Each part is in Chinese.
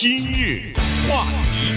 今日话题，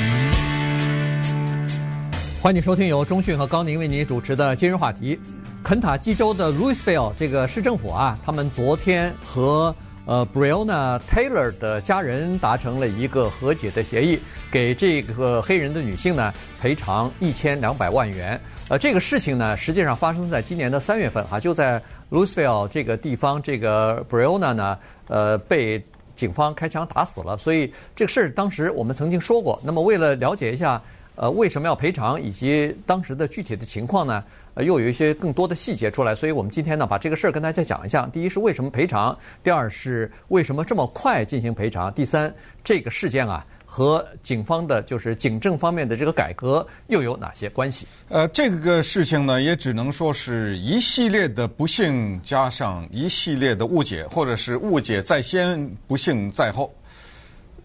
欢迎收听由中讯和高宁为您主持的今日话题。肯塔基州的 Louisville 这个市政府啊，他们昨天和呃 Breonna Taylor 的家人达成了一个和解的协议，给这个黑人的女性呢赔偿一千两百万元。呃，这个事情呢，实际上发生在今年的三月份啊，就在 Louisville 这个地方，这个 Breonna 呢，呃，被警方开枪打死了。所以这个事儿当时我们曾经说过。那么为了了解一下，呃，为什么要赔偿，以及当时的具体的情况呢，呃，又有一些更多的细节出来。所以我们今天呢，把这个事儿跟大家讲一下。第一是为什么赔偿，第二是为什么这么快进行赔偿，第三这个事件啊。和警方的，就是警政方面的这个改革又有哪些关系？呃，这个事情呢，也只能说是一系列的不幸加上一系列的误解，或者是误解在先，不幸在后。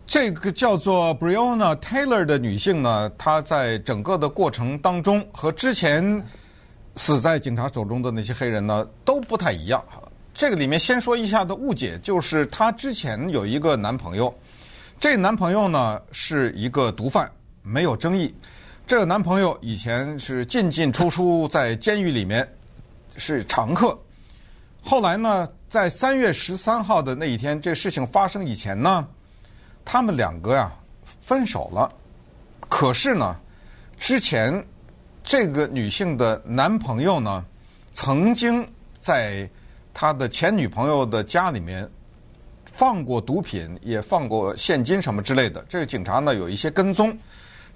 这个叫做 Breonna Taylor 的女性呢，她在整个的过程当中和之前死在警察手中的那些黑人呢都不太一样。这个里面先说一下的误解，就是她之前有一个男朋友。这男朋友呢是一个毒贩，没有争议。这个男朋友以前是进进出出在监狱里面是常客。后来呢，在三月十三号的那一天，这事情发生以前呢，他们两个呀分手了。可是呢，之前这个女性的男朋友呢，曾经在他的前女朋友的家里面。放过毒品，也放过现金什么之类的。这个警察呢有一些跟踪，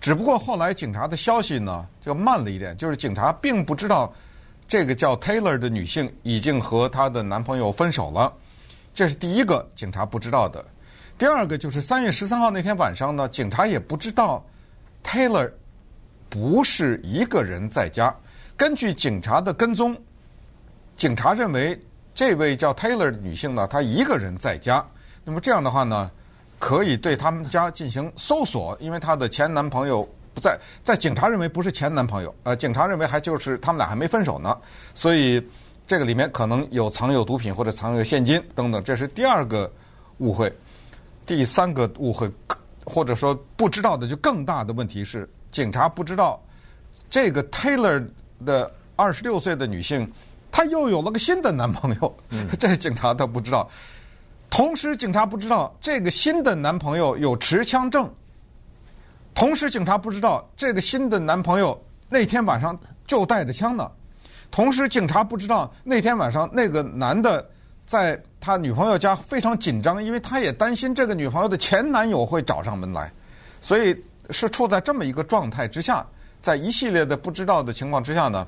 只不过后来警察的消息呢就慢了一点，就是警察并不知道这个叫 Taylor 的女性已经和她的男朋友分手了。这是第一个警察不知道的。第二个就是三月十三号那天晚上呢，警察也不知道 Taylor 不是一个人在家。根据警察的跟踪，警察认为。这位叫 Taylor 的女性呢，她一个人在家。那么这样的话呢，可以对他们家进行搜索，因为她的前男朋友不在，在警察认为不是前男朋友，呃，警察认为还就是他们俩还没分手呢，所以这个里面可能有藏有毒品或者藏有现金等等，这是第二个误会。第三个误会，或者说不知道的就更大的问题是，警察不知道这个 Taylor 的二十六岁的女性。她又有了个新的男朋友，这警察他不知道。同时，警察不知道这个新的男朋友有持枪证。同时，警察不知道这个新的男朋友那天晚上就带着枪呢。同时，警察不知道那天晚上那个男的在他女朋友家非常紧张，因为他也担心这个女朋友的前男友会找上门来，所以是处在这么一个状态之下，在一系列的不知道的情况之下呢。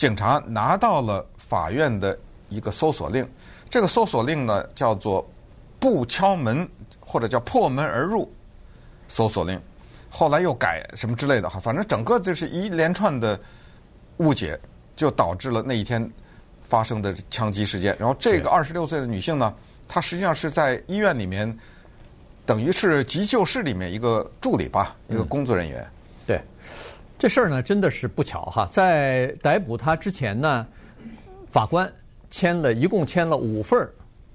警察拿到了法院的一个搜索令，这个搜索令呢叫做不敲门或者叫破门而入搜索令，后来又改什么之类的哈，反正整个就是一连串的误解，就导致了那一天发生的枪击事件。然后这个二十六岁的女性呢，她实际上是在医院里面，等于是急救室里面一个助理吧，一个工作人员。对。这事儿呢，真的是不巧哈！在逮捕他之前呢，法官签了一共签了五份儿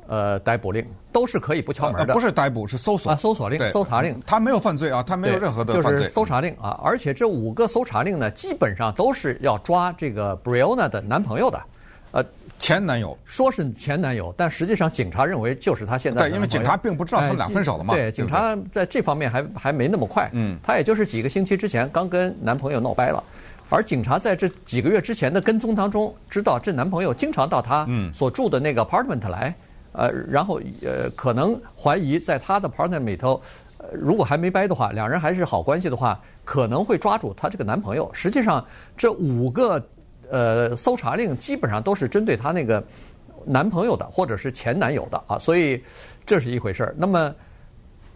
呃逮捕令，都是可以不敲门的。不是逮捕，是搜索啊，搜索令，搜查令。他没有犯罪啊，他没有任何的犯罪。就是搜查令啊，而且这五个搜查令呢，基本上都是要抓这个 Breonna 的男朋友的，呃。前男友说是前男友，但实际上警察认为就是他现在。对，因为警察并不知道他们俩分手了嘛。对，警察在这方面还还没那么快。嗯，他也就是几个星期之前刚跟男朋友闹掰了，而警察在这几个月之前的跟踪当中，知道这男朋友经常到他所住的那个 apartment 来，呃，然后呃，可能怀疑在他的 apartment 里头，呃，如果还没掰的话，两人还是好关系的话，可能会抓住他这个男朋友。实际上，这五个。呃，搜查令基本上都是针对她那个男朋友的，或者是前男友的啊，所以这是一回事儿。那么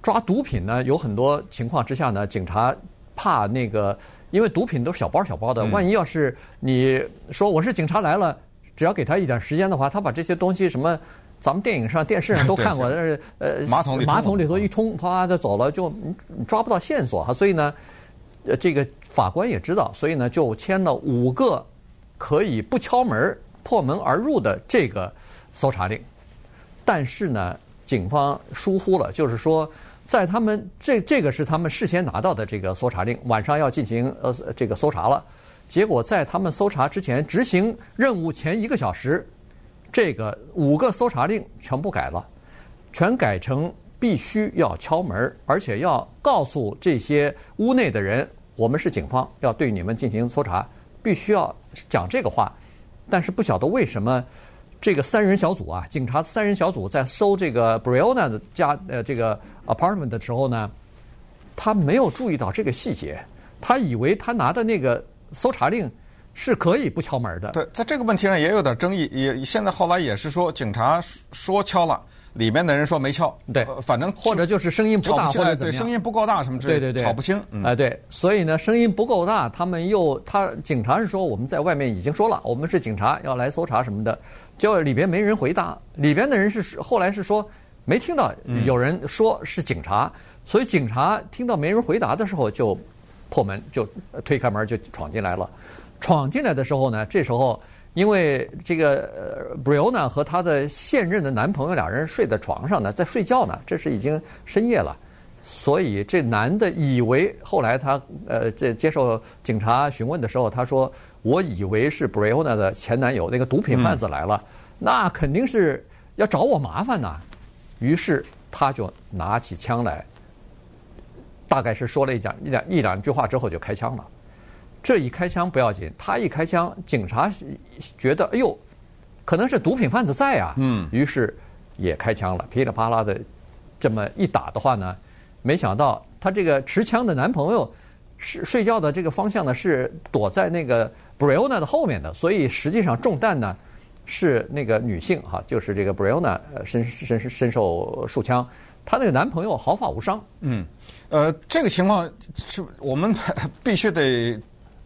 抓毒品呢，有很多情况之下呢，警察怕那个，因为毒品都是小包小包的，万一要是你说我是警察来了，只要给他一点时间的话，他把这些东西什么，咱们电影上、电视上都看过，但是呃，马桶里马桶里头一冲，啪就走了，就抓不到线索哈。所以呢，呃，这个法官也知道，所以呢，就签了五个。可以不敲门、破门而入的这个搜查令，但是呢，警方疏忽了，就是说，在他们这这个是他们事先拿到的这个搜查令，晚上要进行呃这个搜查了。结果在他们搜查之前执行任务前一个小时，这个五个搜查令全部改了，全改成必须要敲门，而且要告诉这些屋内的人，我们是警方，要对你们进行搜查，必须要讲这个话。但是不晓得为什么。这个三人小组啊，警察三人小组在搜这个 Breonna 的家呃这个 apartment 的时候呢，他没有注意到这个细节，他以为他拿的那个搜查令是可以不敲门的。对，在这个问题上也有点争议，也现在后来也是说警察说敲了。里面的人说没敲，对，反正或者就是声音不大，或者对，声音不够大什么之类的，对对对，吵不清，哎，对，所以呢，声音不够大，他们又他警察是说我们在外面已经说了，我们是警察要来搜查什么的，结果里边没人回答，里边的人是后来是说没听到有人说是警察，所以警察听到没人回答的时候就破门就推开门就闯进来了，闯进来的时候呢，这时候。因为这个呃，Breonna 和她的现任的男朋友两人睡在床上呢，在睡觉呢，这是已经深夜了，所以这男的以为，后来他呃，这接受警察询问的时候，他说：“我以为是 Breonna 的前男友那个毒品贩子来了，嗯、那肯定是要找我麻烦呐。”于是他就拿起枪来，大概是说了一讲一两一两句话之后就开枪了。这一开枪不要紧，他一开枪，警察觉得哎呦，可能是毒品贩子在啊，嗯，于是也开枪了，噼里啪啦的这么一打的话呢，没想到他这个持枪的男朋友是睡觉的这个方向呢是躲在那个 Breonna 的后面的，所以实际上中弹呢是那个女性哈，就是这个 Breonna 身身身受数枪，她那个男朋友毫发无伤。嗯，呃，这个情况是我们 必须得。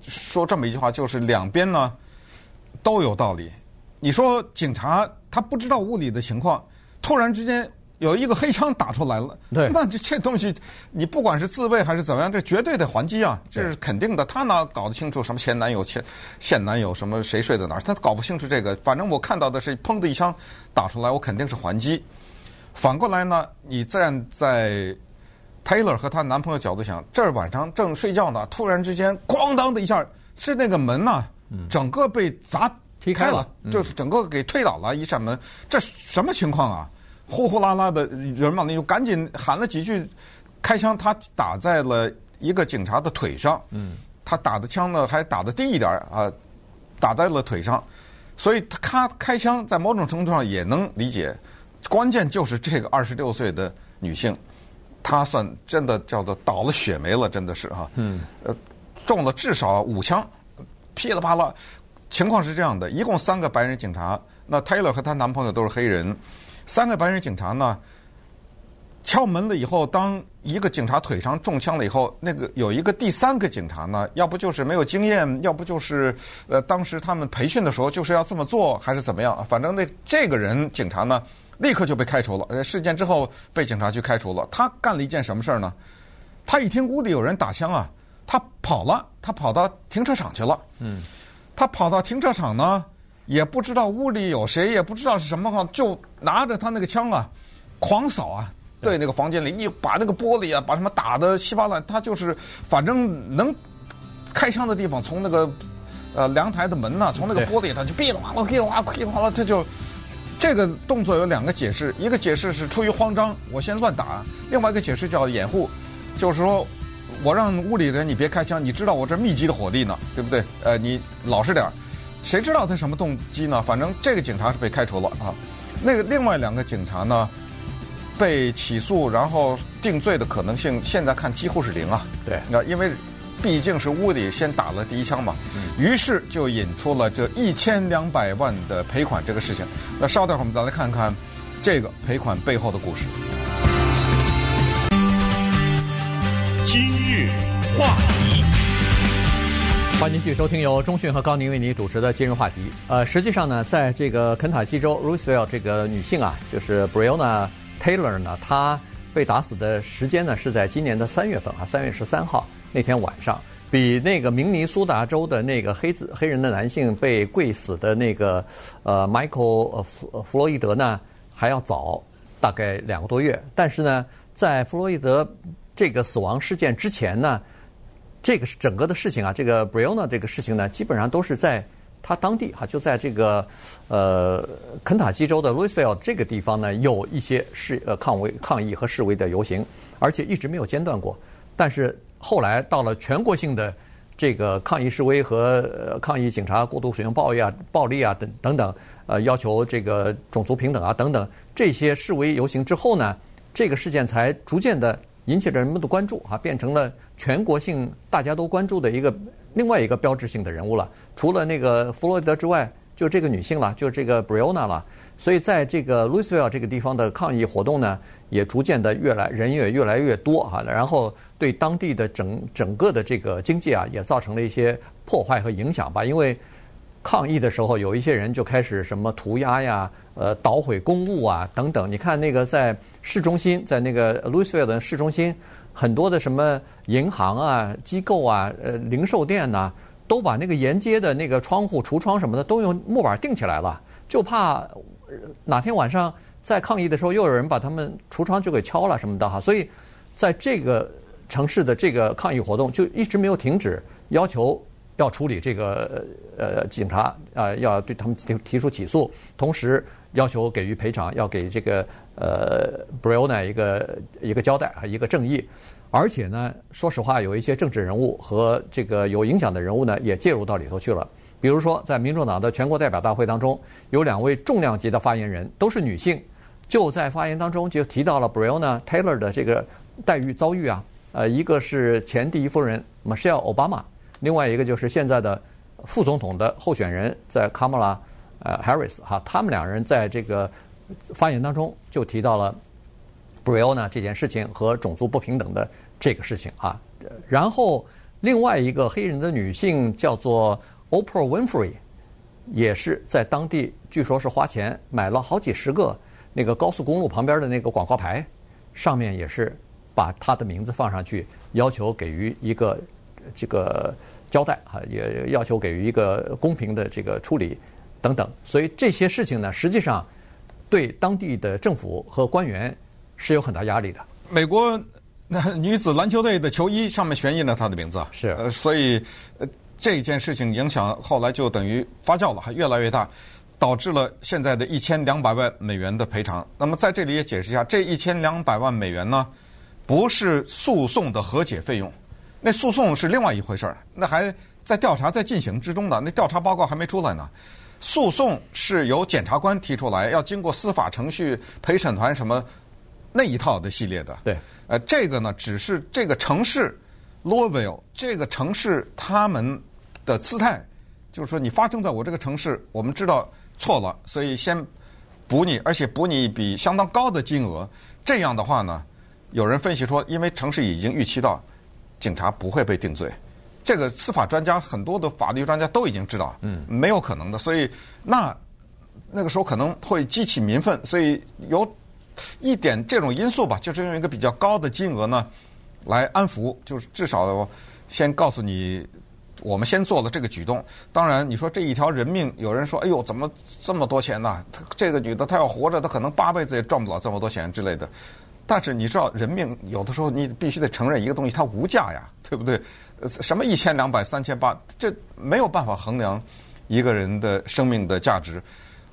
说这么一句话，就是两边呢都有道理。你说警察他不知道屋里的情况，突然之间有一个黑枪打出来了，对，那这这东西你不管是自卫还是怎么样，这绝对得还击啊，这是肯定的。他哪搞得清楚什么前男友、前现男友什么谁睡在哪儿？他搞不清楚这个。反正我看到的是砰的一枪打出来，我肯定是还击。反过来呢，你站在。Taylor 和她男朋友角度想，这儿晚上正睡觉呢，突然之间咣当的一下，是那个门呐，整个被砸踢开了，就是整个给推倒了一扇门，这什么情况啊？呼呼啦啦的人嘛，那就赶紧喊了几句，开枪，他打在了一个警察的腿上，他打的枪呢还打的低一点啊，打在了腿上，所以他开枪在某种程度上也能理解，关键就是这个二十六岁的女性。他算真的叫做倒了血霉了，真的是哈。嗯。呃，中了至少五枪，噼里啪啦。情况是这样的，一共三个白人警察，那 Taylor 和她男朋友都是黑人，三个白人警察呢，敲门了以后，当一个警察腿上中枪了以后，那个有一个第三个警察呢，要不就是没有经验，要不就是呃，当时他们培训的时候就是要这么做，还是怎么样？反正那这个人警察呢。立刻就被开除了。呃，事件之后被警察局开除了。他干了一件什么事儿呢？他一听屋里有人打枪啊，他跑了，他跑到停车场去了。嗯，他跑到停车场呢，也不知道屋里有谁，也不知道是什么话，就拿着他那个枪啊，狂扫啊，对那个房间里，一把那个玻璃啊，把什么打的稀巴烂。他就是反正能开枪的地方，从那个呃凉台的门呐，从那个玻璃，他就噼里啪啦，噼里啪啦，噼里啪啦，他就。这个动作有两个解释，一个解释是出于慌张，我先乱打；另外一个解释叫掩护，就是说我让屋里的人你别开枪，你知道我这密集的火力呢，对不对？呃，你老实点儿。谁知道他什么动机呢？反正这个警察是被开除了啊。那个另外两个警察呢，被起诉然后定罪的可能性，现在看几乎是零啊。对，那因为。毕竟是屋里先打了第一枪嘛，于是就引出了这一千两百万的赔款这个事情。那稍待会儿我们再来看看这个赔款背后的故事。今日话题，欢迎继续收听由中讯和高宁为您主持的今日话题。呃，实际上呢，在这个肯塔基州 Louisville 这个女性啊，就是 Breonna Taylor 呢，她被打死的时间呢是在今年的三月份啊，三月十三号。那天晚上，比那个明尼苏达州的那个黑子黑人的男性被跪死的那个呃，Michael 呃弗弗洛伊德呢还要早大概两个多月。但是呢，在弗洛伊德这个死亡事件之前呢，这个整个的事情啊，这个 Breonna 这个事情呢，基本上都是在他当地哈，就在这个呃肯塔基州的 Louisville 这个地方呢，有一些示呃抗威抗议和示威的游行，而且一直没有间断过。但是后来到了全国性的这个抗议示威和、抗议警察过度使用暴力啊、暴力啊等等等，呃，要求这个种族平等啊等等这些示威游行之后呢，这个事件才逐渐的引起了人们的关注啊，变成了全国性大家都关注的一个另外一个标志性的人物了。除了那个弗洛伊德之外，就这个女性了，就这个 Breonna 了。所以在这个 Louisville 这个地方的抗议活动呢，也逐渐的越来人也越来越多哈。然后对当地的整整个的这个经济啊，也造成了一些破坏和影响吧。因为抗议的时候，有一些人就开始什么涂鸦呀、呃捣毁公物啊等等。你看那个在市中心，在那个 Louisville 的市中心，很多的什么银行啊、机构啊、呃零售店呐、都把那个沿街的那个窗户、橱窗什么的都用木板钉起来了，就怕哪天晚上在抗议的时候，又有人把他们橱窗就给敲了什么的哈。所以在这个城市的这个抗议活动就一直没有停止，要求。要处理这个呃警察啊、要对他们提提出起诉，同时要求给予赔偿，要给这个呃 breona 一个一个交代和一个正义。而且呢，说实话，有一些政治人物和这个有影响的人物呢，也介入到里头去了。比如说，在民主党的全国代表大会当中，有两位重量级的发言人，都是女性，就在发言当中就提到了 Breonna Taylor 的这个待遇遭遇啊，呃，一个是前第一夫人 Michelle Obama。另外一个就是现在的副总统的候选人，在卡马拉呃 Harris 哈，他们两人在这个发言当中就提到了 Breonna 这件事情和种族不平等的这个事情啊。然后另外一个黑人的女性叫做 Oprah Winfrey，也是在当地据说是花钱买了好几十个那个高速公路旁边的那个广告牌，上面也是把她的名字放上去，要求给予一个这个。交代啊，也要求给予一个公平的这个处理，等等。所以这些事情呢，实际上对当地的政府和官员是有很大压力的。美国那女子篮球队的球衣上面悬印了她的名字啊，是，呃，所以这件事情影响后来就等于发酵了，还越来越大，导致了现在的一千两百万美元的赔偿。那么在这里也解释一下，这一千两百万美元呢，不是诉讼的和解费用。那诉讼是另外一回事儿，那还在调查在进行之中的，那调查报告还没出来呢。诉讼是由检察官提出来，要经过司法程序、陪审团什么那一套的系列的。对，呃，这个呢，只是这个城市 Louisville 这个城市他们的姿态，就是说你发生在我这个城市，我们知道错了，所以先补你，而且补你一笔相当高的金额。这样的话呢，有人分析说，因为城市已经预期到。警察不会被定罪，这个司法专家很多的法律专家都已经知道，嗯，没有可能的，所以那那个时候可能会激起民愤，所以有一点这种因素吧，就是用一个比较高的金额呢来安抚，就是至少先告诉你，我们先做了这个举动。当然，你说这一条人命，有人说，哎呦，怎么这么多钱呢？这个女的，她要活着，她可能八辈子也赚不了这么多钱之类的。但是你知道，人命有的时候你必须得承认一个东西，它无价呀，对不对？什么一千两百、三千八，这没有办法衡量一个人的生命的价值。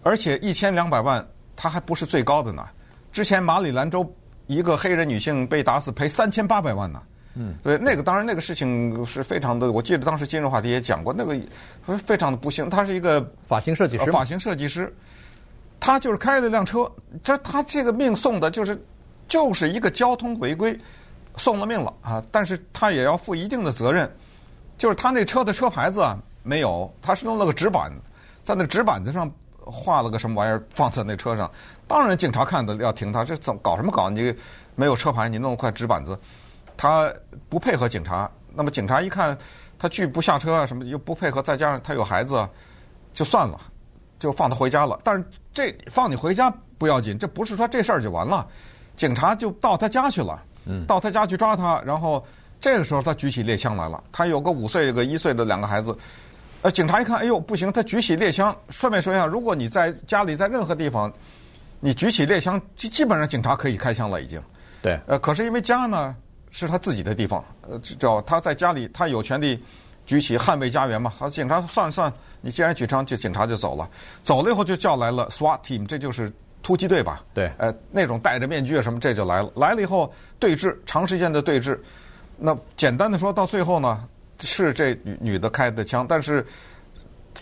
而且一千两百万，它还不是最高的呢。之前马里兰州一个黑人女性被打死，赔三千八百万呢。嗯，对，那个当然那个事情是非常的，我记得当时今日话题也讲过，那个非常的不幸。他是一个发型设计师，发型设计师，他就是开了辆车，这他这个命送的就是。就是一个交通违规，送了命了啊！但是他也要负一定的责任，就是他那车的车牌子啊没有，他是弄了个纸板，在那纸板子上画了个什么玩意儿放在那车上。当然警察看的要停他，这怎么搞什么搞？你没有车牌，你弄了块纸板子，他不配合警察。那么警察一看他拒不下车啊什么，又不配合，再加上他有孩子，就算了，就放他回家了。但是这放你回家不要紧，这不是说这事儿就完了。警察就到他家去了，到他家去抓他，然后这个时候他举起猎枪来了。他有个五岁、有个一岁的两个孩子，呃，警察一看，哎呦，不行，他举起猎枪。顺便说一下，如果你在家里在任何地方，你举起猎枪，基基本上警察可以开枪了，已经。对，呃，可是因为家呢是他自己的地方，呃，叫他在家里，他有权利举起捍卫家园嘛。好，警察算算，你既然举枪，就警察就走了。走了以后就叫来了 SWAT team，这就是突击队吧？对，呃，那种戴着面具啊什么，这就来了。来了以后对峙，长时间的对峙。那简单的说到最后呢，是这女女的开的枪，但是。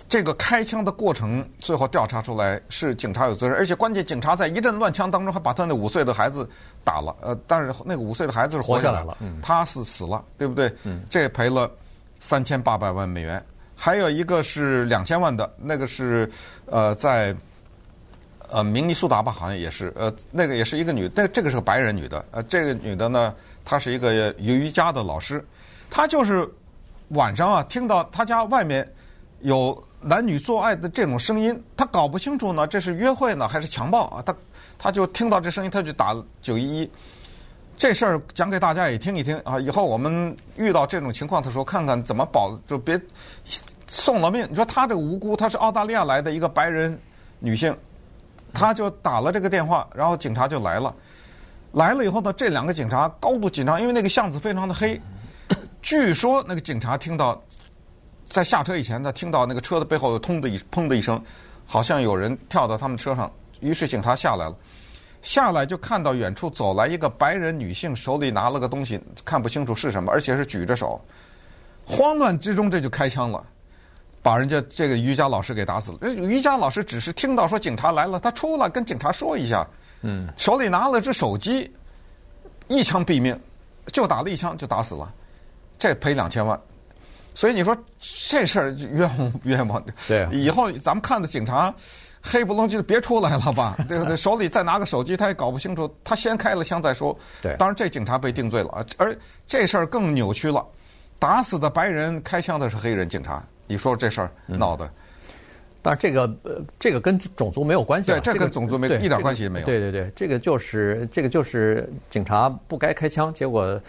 这个开枪的过程，最后调查出来是警察有责任，而且关键警察在一阵乱枪当中还把他那五岁的孩子打了，呃，但是那个五岁的孩子是活下来了，嗯、他是死了，对不对？嗯、这赔了三千八百万美元，还有一个是两千万的，那个是呃在呃明尼苏达吧，好像也是，呃，那个也是一个女，但这个是个白人女的，呃，这个女的呢，她是一个瑜伽的老师，她就是晚上啊听到她家外面。有男女做爱的这种声音，他搞不清楚呢，这是约会呢还是强暴啊？他他就听到这声音，他就打九一一。这事儿讲给大家也听一听啊，以后我们遇到这种情况的时候，看看怎么保，就别送了命。你说他这个无辜，他是澳大利亚来的一个白人女性，他就打了这个电话，然后警察就来了。来了以后呢，这两个警察高度紧张，因为那个巷子非常的黑。据说那个警察听到。在下车以前，他听到那个车的背后有“通”的一“砰”的一声，好像有人跳到他们车上。于是警察下来了，下来就看到远处走来一个白人女性，手里拿了个东西，看不清楚是什么，而且是举着手。慌乱之中，这就开枪了，把人家这个瑜伽老师给打死了。瑜伽老师只是听到说警察来了，他出来跟警察说一下，嗯，手里拿了只手机，一枪毙命，就打了一枪就打死了，这赔两千万。所以你说这事儿冤枉冤枉，对啊，以后咱们看的警察黑不隆叽的别出来了吧？对不对？手里再拿个手机，他也搞不清楚，他先开了枪再说。对，当然这警察被定罪了，而这事儿更扭曲了，打死的白人，开枪的是黑人警察。你说这事儿闹的？但是这个呃，这个跟种族没有关系。对，这跟种族没一点关系也没有。对对对，这个就是这个就是警察不该开枪，结果。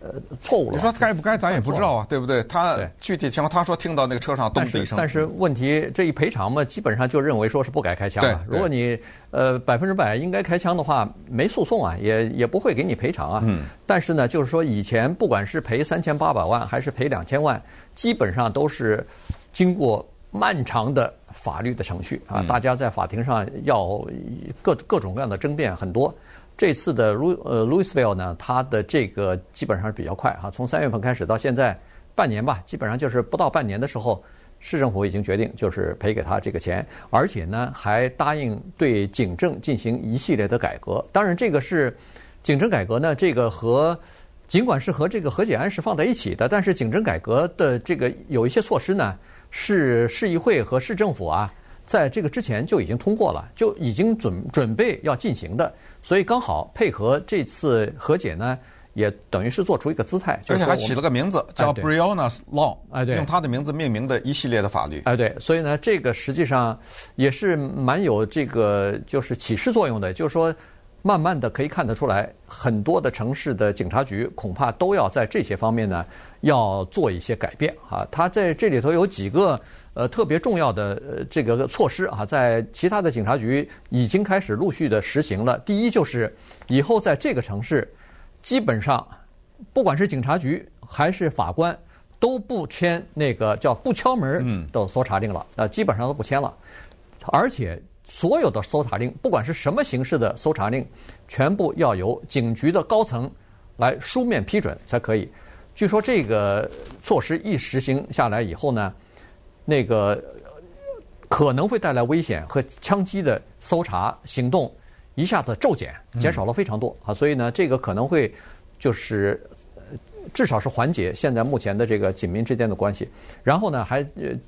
呃，错误了。你说该不该，咱也不知道啊，对不对？他具体情况，他说听到那个车上咚的一声。但是问题，这一赔偿嘛，基本上就认为说是不该开枪了。如果你呃百分之百应该开枪的话，没诉讼啊，也也不会给你赔偿啊。嗯。但是呢，就是说以前不管是赔三千八百万还是赔两千万，基本上都是经过漫长的法律的程序啊，大家在法庭上要各各种各样的争辩很多。这次的路呃 Louisville 呢，它的这个基本上是比较快哈，从三月份开始到现在半年吧，基本上就是不到半年的时候，市政府已经决定就是赔给他这个钱，而且呢还答应对警政进行一系列的改革。当然，这个是警政改革呢，这个和尽管是和这个和解案是放在一起的，但是警政改革的这个有一些措施呢，是市议会和市政府啊，在这个之前就已经通过了，就已经准准备要进行的。所以刚好配合这次和解呢，也等于是做出一个姿态，而且还起了个名字叫 Breonna's Law，哎对，用他的名字命名的一系列的法律，哎对，所以呢，这个实际上也是蛮有这个就是启示作用的，就是说，慢慢的可以看得出来，很多的城市的警察局恐怕都要在这些方面呢，要做一些改变啊。他在这里头有几个。呃，特别重要的呃这个措施啊，在其他的警察局已经开始陆续的实行了。第一就是以后在这个城市，基本上不管是警察局还是法官，都不签那个叫不敲门的搜查令了，呃，基本上都不签了。而且所有的搜查令，不管是什么形式的搜查令，全部要由警局的高层来书面批准才可以。据说这个措施一实行下来以后呢，那个可能会带来危险和枪击的搜查行动一下子骤减，减少了非常多啊！所以呢，这个可能会就是至少是缓解现在目前的这个警民之间的关系。然后呢，还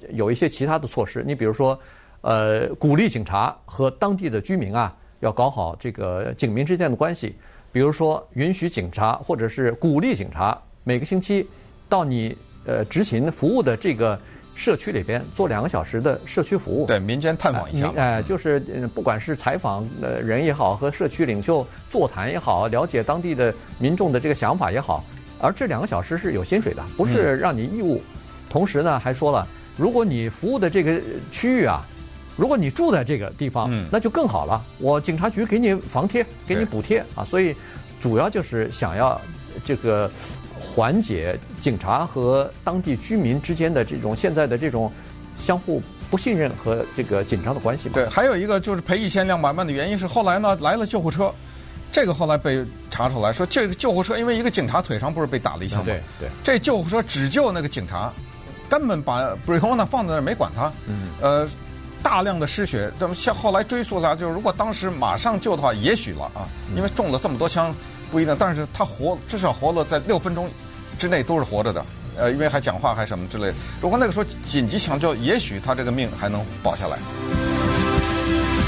有一些其他的措施，你比如说，呃，鼓励警察和当地的居民啊，要搞好这个警民之间的关系。比如说，允许警察或者是鼓励警察每个星期到你呃执勤服务的这个。社区里边做两个小时的社区服务，对民间探访一下，哎，就是不管是采访的人也好，和社区领袖座谈也好，了解当地的民众的这个想法也好，而这两个小时是有薪水的，不是让你义务。嗯、同时呢，还说了，如果你服务的这个区域啊，如果你住在这个地方，嗯、那就更好了。我警察局给你房贴，给你补贴啊，所以主要就是想要这个缓解警察和当地居民之间的这种现在的这种相互不信任和这个紧张的关系嘛。对，还有一个就是赔一千两百万的原因是后来呢来了救护车，这个后来被查出来说这个救护车因为一个警察腿上不是被打了一枪吗？对对，这救护车只救那个警察，根本把布瑞欧娜放在那儿没管他。嗯。呃。大量的失血，这么像后来追溯下，就是如果当时马上救的话，也许了啊，因为中了这么多枪，不一定。但是他活，至少活了在六分钟之内都是活着的，呃，因为还讲话还什么之类的。如果那个时候紧急抢救，也许他这个命还能保下来。